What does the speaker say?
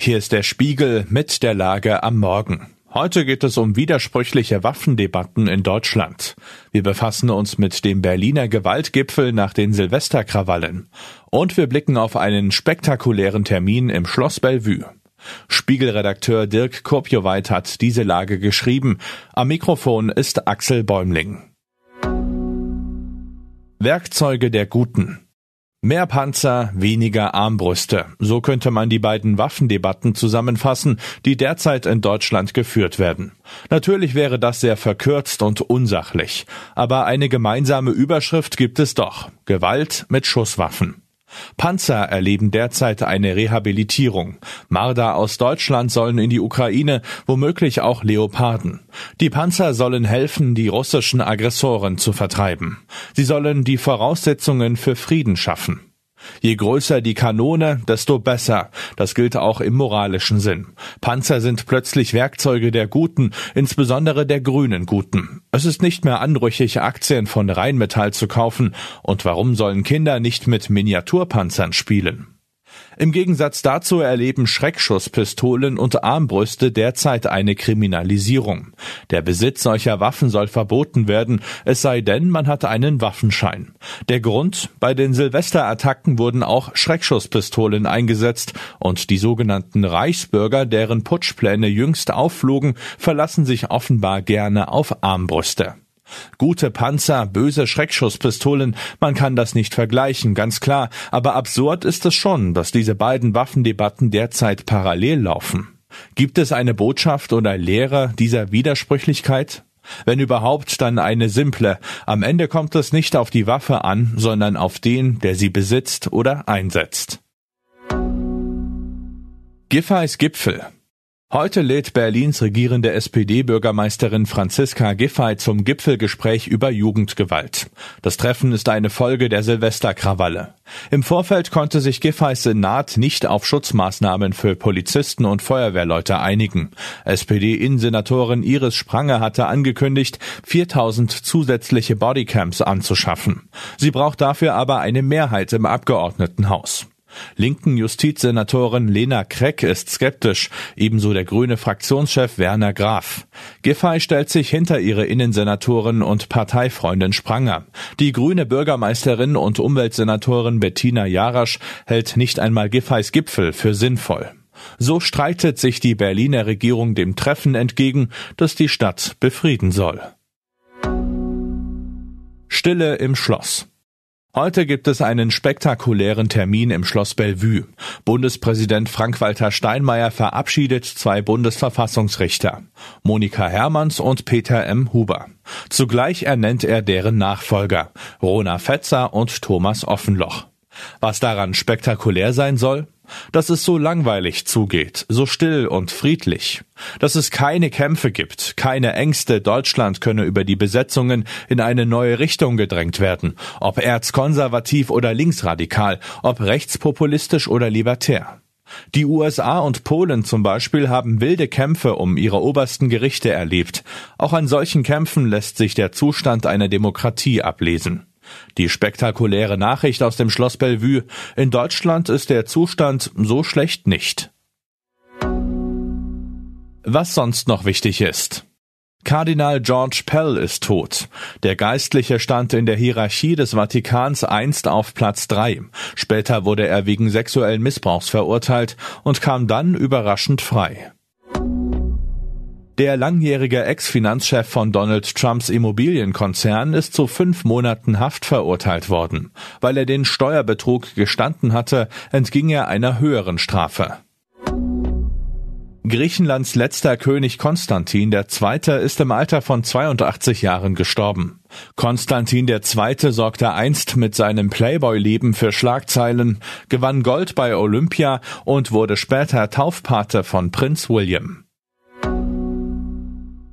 Hier ist der Spiegel mit der Lage am Morgen. Heute geht es um widersprüchliche Waffendebatten in Deutschland. Wir befassen uns mit dem Berliner Gewaltgipfel nach den Silvesterkrawallen. Und wir blicken auf einen spektakulären Termin im Schloss Bellevue. Spiegelredakteur Dirk Kurpjoweit hat diese Lage geschrieben. Am Mikrofon ist Axel Bäumling. Werkzeuge der Guten. Mehr Panzer, weniger Armbrüste. So könnte man die beiden Waffendebatten zusammenfassen, die derzeit in Deutschland geführt werden. Natürlich wäre das sehr verkürzt und unsachlich. Aber eine gemeinsame Überschrift gibt es doch. Gewalt mit Schusswaffen. Panzer erleben derzeit eine Rehabilitierung. Marder aus Deutschland sollen in die Ukraine, womöglich auch Leoparden. Die Panzer sollen helfen, die russischen Aggressoren zu vertreiben. Sie sollen die Voraussetzungen für Frieden schaffen. Je größer die Kanone, desto besser. Das gilt auch im moralischen Sinn. Panzer sind plötzlich Werkzeuge der Guten, insbesondere der grünen Guten. Es ist nicht mehr anrüchig, Aktien von Rheinmetall zu kaufen. Und warum sollen Kinder nicht mit Miniaturpanzern spielen? Im Gegensatz dazu erleben Schreckschusspistolen und Armbrüste derzeit eine Kriminalisierung. Der Besitz solcher Waffen soll verboten werden, es sei denn, man hat einen Waffenschein. Der Grund? Bei den Silvesterattacken wurden auch Schreckschusspistolen eingesetzt und die sogenannten Reichsbürger, deren Putschpläne jüngst aufflogen, verlassen sich offenbar gerne auf Armbrüste. Gute Panzer, böse Schreckschusspistolen, man kann das nicht vergleichen, ganz klar, aber absurd ist es schon, dass diese beiden Waffendebatten derzeit parallel laufen. Gibt es eine Botschaft oder Lehre dieser Widersprüchlichkeit? Wenn überhaupt, dann eine simple. Am Ende kommt es nicht auf die Waffe an, sondern auf den, der sie besitzt oder einsetzt. Giffey's Gipfel Heute lädt Berlins regierende SPD-Bürgermeisterin Franziska Giffey zum Gipfelgespräch über Jugendgewalt. Das Treffen ist eine Folge der Silvesterkrawalle. Im Vorfeld konnte sich Giffeys Senat nicht auf Schutzmaßnahmen für Polizisten und Feuerwehrleute einigen. SPD-Innensenatorin Iris Spranger hatte angekündigt, 4000 zusätzliche Bodycams anzuschaffen. Sie braucht dafür aber eine Mehrheit im Abgeordnetenhaus. Linken Justizsenatorin Lena Kreck ist skeptisch, ebenso der grüne Fraktionschef Werner Graf. Giffey stellt sich hinter ihre Innensenatorin und Parteifreundin Spranger. Die grüne Bürgermeisterin und Umweltsenatorin Bettina Jarasch hält nicht einmal Giffeys Gipfel für sinnvoll. So streitet sich die Berliner Regierung dem Treffen entgegen, das die Stadt befrieden soll. Stille im Schloss. Heute gibt es einen spektakulären Termin im Schloss Bellevue. Bundespräsident Frank-Walter Steinmeier verabschiedet zwei Bundesverfassungsrichter, Monika Hermanns und Peter M. Huber. Zugleich ernennt er deren Nachfolger, Rona Fetzer und Thomas Offenloch. Was daran spektakulär sein soll? Dass es so langweilig zugeht, so still und friedlich, dass es keine Kämpfe gibt, keine Ängste, Deutschland könne über die Besetzungen in eine neue Richtung gedrängt werden, ob erzkonservativ oder linksradikal, ob rechtspopulistisch oder libertär. Die USA und Polen zum Beispiel haben wilde Kämpfe um ihre obersten Gerichte erlebt. Auch an solchen Kämpfen lässt sich der Zustand einer Demokratie ablesen. Die spektakuläre Nachricht aus dem Schloss Bellevue. In Deutschland ist der Zustand so schlecht nicht. Was sonst noch wichtig ist. Kardinal George Pell ist tot. Der Geistliche stand in der Hierarchie des Vatikans einst auf Platz drei. Später wurde er wegen sexuellen Missbrauchs verurteilt und kam dann überraschend frei. Der langjährige Ex-Finanzchef von Donald Trumps Immobilienkonzern ist zu fünf Monaten Haft verurteilt worden. Weil er den Steuerbetrug gestanden hatte, entging er einer höheren Strafe. Griechenlands letzter König Konstantin II. ist im Alter von 82 Jahren gestorben. Konstantin II. sorgte einst mit seinem Playboy-Leben für Schlagzeilen, gewann Gold bei Olympia und wurde später Taufpate von Prinz William.